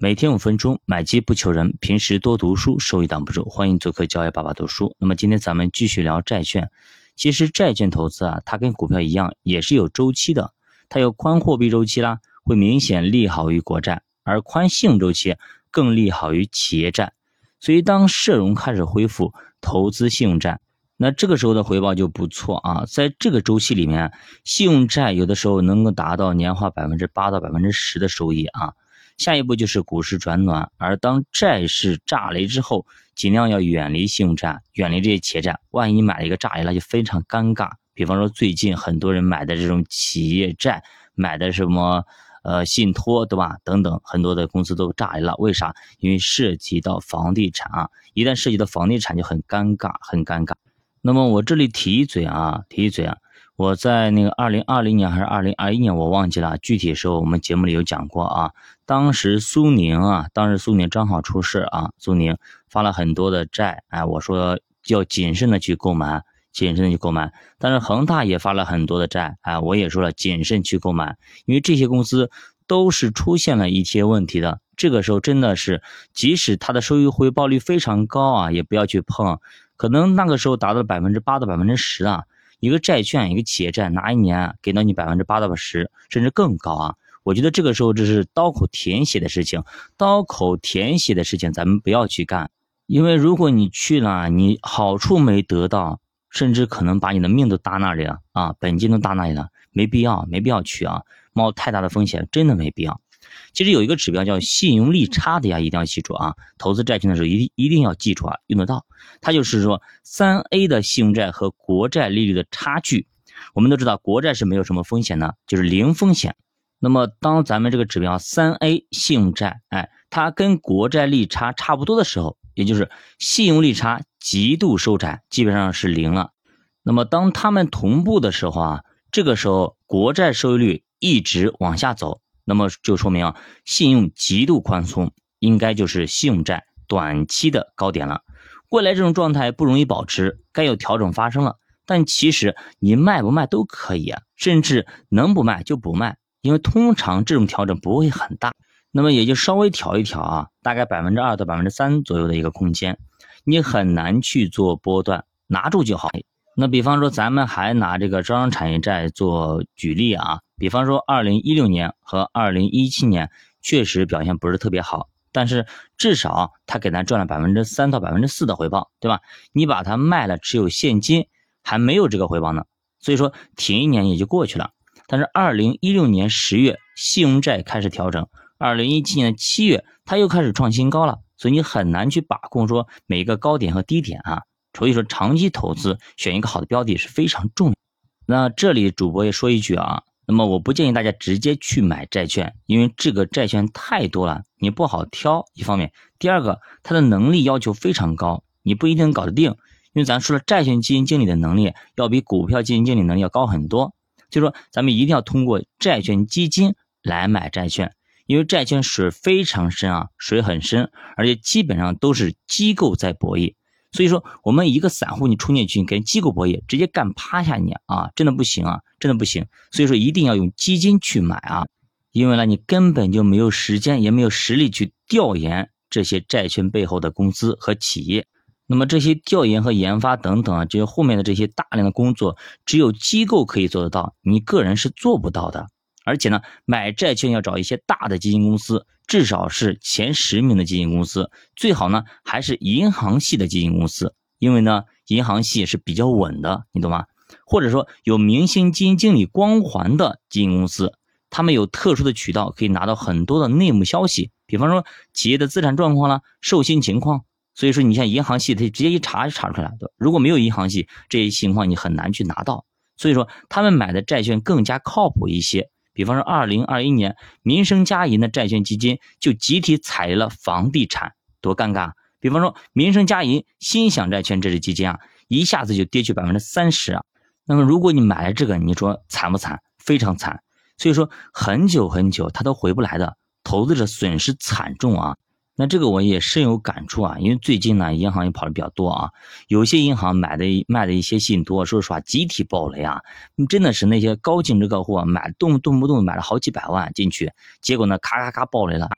每天五分钟，买基不求人，平时多读书，收益挡不住。欢迎做客教育爸爸读书。那么今天咱们继续聊债券。其实债券投资啊，它跟股票一样，也是有周期的。它有宽货币周期啦，会明显利好于国债；而宽信用周期更利好于企业债。所以当社融开始恢复，投资信用债。那这个时候的回报就不错啊，在这个周期里面，信用债有的时候能够达到年化百分之八到百分之十的收益啊。下一步就是股市转暖，而当债市炸雷之后，尽量要远离信用债，远离这些企业债。万一买了一个炸雷，那就非常尴尬。比方说最近很多人买的这种企业债，买的什么呃信托对吧？等等，很多的公司都炸雷了。为啥？因为涉及到房地产啊，一旦涉及到房地产就很尴尬，很尴尬。那么我这里提一嘴啊，提一嘴啊，我在那个二零二零年还是二零二一年，我忘记了具体的时候，我们节目里有讲过啊。当时苏宁啊，当时苏宁正好出事啊，苏宁发了很多的债，哎，我说要谨慎的去购买，谨慎的去购买。但是恒大也发了很多的债，哎，我也说了谨慎去购买，因为这些公司都是出现了一些问题的。这个时候真的是，即使它的收益回报率非常高啊，也不要去碰。可能那个时候达到百分之八到百分之十啊，一个债券，一个企业债，拿一年给到你百分之八到十，甚至更高啊！我觉得这个时候这是刀口舔血的事情，刀口舔血的事情咱们不要去干，因为如果你去了，你好处没得到，甚至可能把你的命都搭那里了啊，本金都搭那里了，没必要，没必要去啊，冒太大的风险，真的没必要。其实有一个指标叫信用利差的呀，一定要记住啊！投资债券的时候一定一定要记住啊，用得到。它就是说，三 A 的信用债和国债利率的差距。我们都知道，国债是没有什么风险的，就是零风险。那么，当咱们这个指标三 A 信用债，哎，它跟国债利差差不多的时候，也就是信用利差极度收窄，基本上是零了。那么，当它们同步的时候啊，这个时候国债收益率一直往下走。那么就说明啊，信用极度宽松，应该就是信用债短期的高点了。未来这种状态不容易保持，该有调整发生了。但其实你卖不卖都可以啊，甚至能不卖就不卖，因为通常这种调整不会很大。那么也就稍微调一调啊，大概百分之二到百分之三左右的一个空间，你很难去做波段，拿住就好。那比方说，咱们还拿这个招商产业债做举例啊。比方说，二零一六年和二零一七年确实表现不是特别好，但是至少它给咱赚了百分之三到百分之四的回报，对吧？你把它卖了，持有现金还没有这个回报呢，所以说停一年也就过去了。但是二零一六年十月信用债开始调整，二零一七年的七月它又开始创新高了，所以你很难去把控说每一个高点和低点啊。所以说长期投资选一个好的标的是非常重要。那这里主播也说一句啊。那么我不建议大家直接去买债券，因为这个债券太多了，你不好挑。一方面，第二个，它的能力要求非常高，你不一定搞得定。因为咱说了，债券基金经理的能力要比股票基金经理能力要高很多。就说咱们一定要通过债券基金来买债券，因为债券水非常深啊，水很深，而且基本上都是机构在博弈。所以说，我们一个散户你冲进去跟机构博弈，直接干趴下你啊，真的不行啊，真的不行。所以说，一定要用基金去买啊，因为呢，你根本就没有时间，也没有实力去调研这些债券背后的公司和企业。那么这些调研和研发等等啊，这些后面的这些大量的工作，只有机构可以做得到，你个人是做不到的。而且呢，买债券要找一些大的基金公司，至少是前十名的基金公司，最好呢还是银行系的基金公司，因为呢银行系是比较稳的，你懂吗？或者说有明星基金经理光环的基金公司，他们有特殊的渠道可以拿到很多的内幕消息，比方说企业的资产状况啦、授信情况。所以说你像银行系，它直接一查就查出来的。如果没有银行系，这些情况你很难去拿到。所以说他们买的债券更加靠谱一些。比方说，二零二一年民生家银的债券基金就集体踩了房地产，多尴尬！比方说，民生家银心享债券这支基金啊，一下子就跌去百分之三十啊。那么，如果你买了这个，你说惨不惨？非常惨。所以说，很久很久它都回不来的，投资者损失惨重啊。那这个我也深有感触啊，因为最近呢，银行也跑的比较多啊，有些银行买的卖的一些信托，说实话集体爆雷啊，真的是那些高净值客户啊买动动不动买了好几百万进去，结果呢，咔咔咔爆雷了。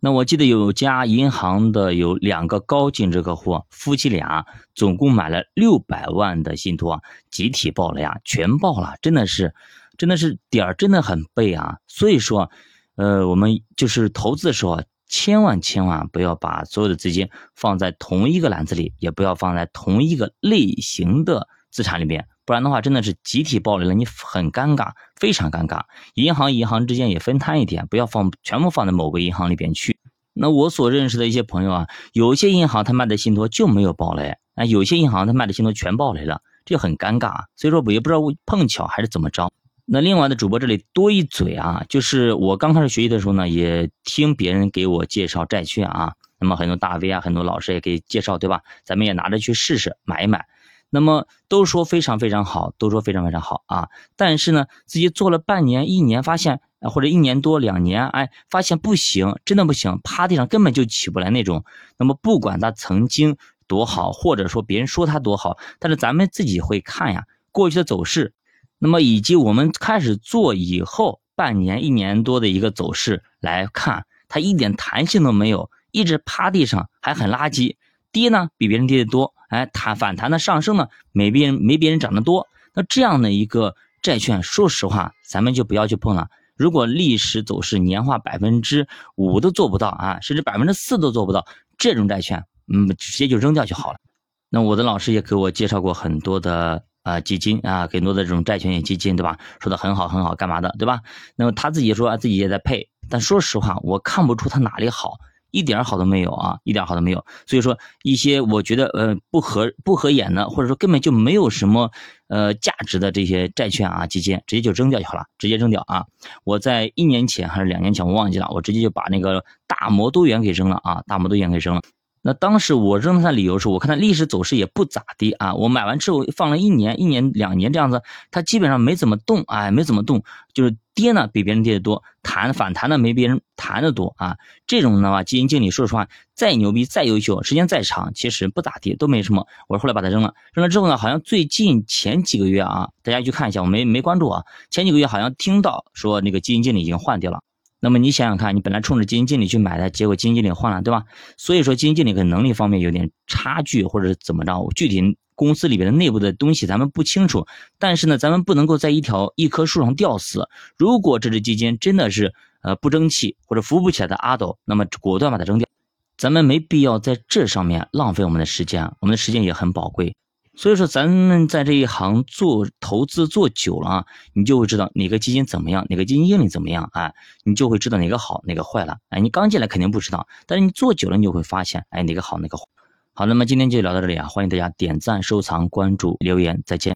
那我记得有家银行的有两个高净值客户，夫妻俩总共买了六百万的信托，集体爆了呀，全爆了，真的是，真的是点儿真的很背啊。所以说，呃，我们就是投资的时候，千万千万不要把所有的资金放在同一个篮子里，也不要放在同一个类型的资产里面，不然的话真的是集体暴雷了，你很尴尬，非常尴尬。银行银行之间也分摊一点，不要放全部放在某个银行里边去。那我所认识的一些朋友啊，有些银行他卖的信托就没有爆雷，啊，有些银行他卖的信托全爆雷了，这很尴尬。所以说我也不知道碰巧还是怎么着。那另外的主播这里多一嘴啊，就是我刚开始学习的时候呢，也听别人给我介绍债券啊，那么很多大 V 啊，很多老师也给介绍，对吧？咱们也拿着去试试买一买。那么都说非常非常好，都说非常非常好啊，但是呢，自己做了半年、一年，发现或者一年多、两年，哎，发现不行，真的不行，趴地上根本就起不来那种。那么不管他曾经多好，或者说别人说他多好，但是咱们自己会看呀，过去的走势，那么以及我们开始做以后半年、一年多的一个走势来看，它一点弹性都没有，一直趴地上，还很垃圾，跌呢比别人跌的多。哎，弹反弹的上升呢，没别人没别人涨得多。那这样的一个债券，说实话，咱们就不要去碰了。如果历史走势年化百分之五都做不到啊，甚至百分之四都做不到，这种债券，嗯，直接就扔掉就好了。那我的老师也给我介绍过很多的啊基金啊，很多的这种债券基金，对吧？说的很好很好，干嘛的，对吧？那么他自己说自己也在配，但说实话，我看不出他哪里好。一点好都没有啊，一点好都没有。所以说一些我觉得呃不合不合眼的，或者说根本就没有什么呃价值的这些债券啊基金，直接就扔掉就好了，直接扔掉啊。我在一年前还是两年前我忘记了，我直接就把那个大摩多元给扔了啊，大摩多元给扔了。那当时我扔它的理由是我看它历史走势也不咋地啊，我买完之后放了一年、一年、两年这样子，它基本上没怎么动，哎，没怎么动，就是跌呢比别人跌的多，弹反弹呢没别人弹的多啊。这种的话，基金经理说实话再牛逼、再优秀，时间再长，其实不咋地，都没什么。我后来把它扔了，扔了之后呢，好像最近前几个月啊，大家去看一下，我没没关注啊，前几个月好像听到说那个基金经理已经换掉了。那么你想想看，你本来冲着基金经理去买的，结果基金经理换了，对吧？所以说基金经理跟能力方面有点差距，或者是怎么着？具体公司里边的内部的东西咱们不清楚。但是呢，咱们不能够在一条一棵树上吊死。如果这只基金真的是呃不争气或者扶不起来的阿斗，那么果断把它扔掉。咱们没必要在这上面浪费我们的时间，我们的时间也很宝贵。所以说，咱们在这一行做投资做久了啊，你就会知道哪个基金怎么样，哪个基金经理怎么样啊，你就会知道哪个好，哪个坏了。哎，你刚进来肯定不知道，但是你做久了，你就会发现，哎，哪个好，哪个坏。好，那么今天就聊到这里啊，欢迎大家点赞、收藏、关注、留言，再见。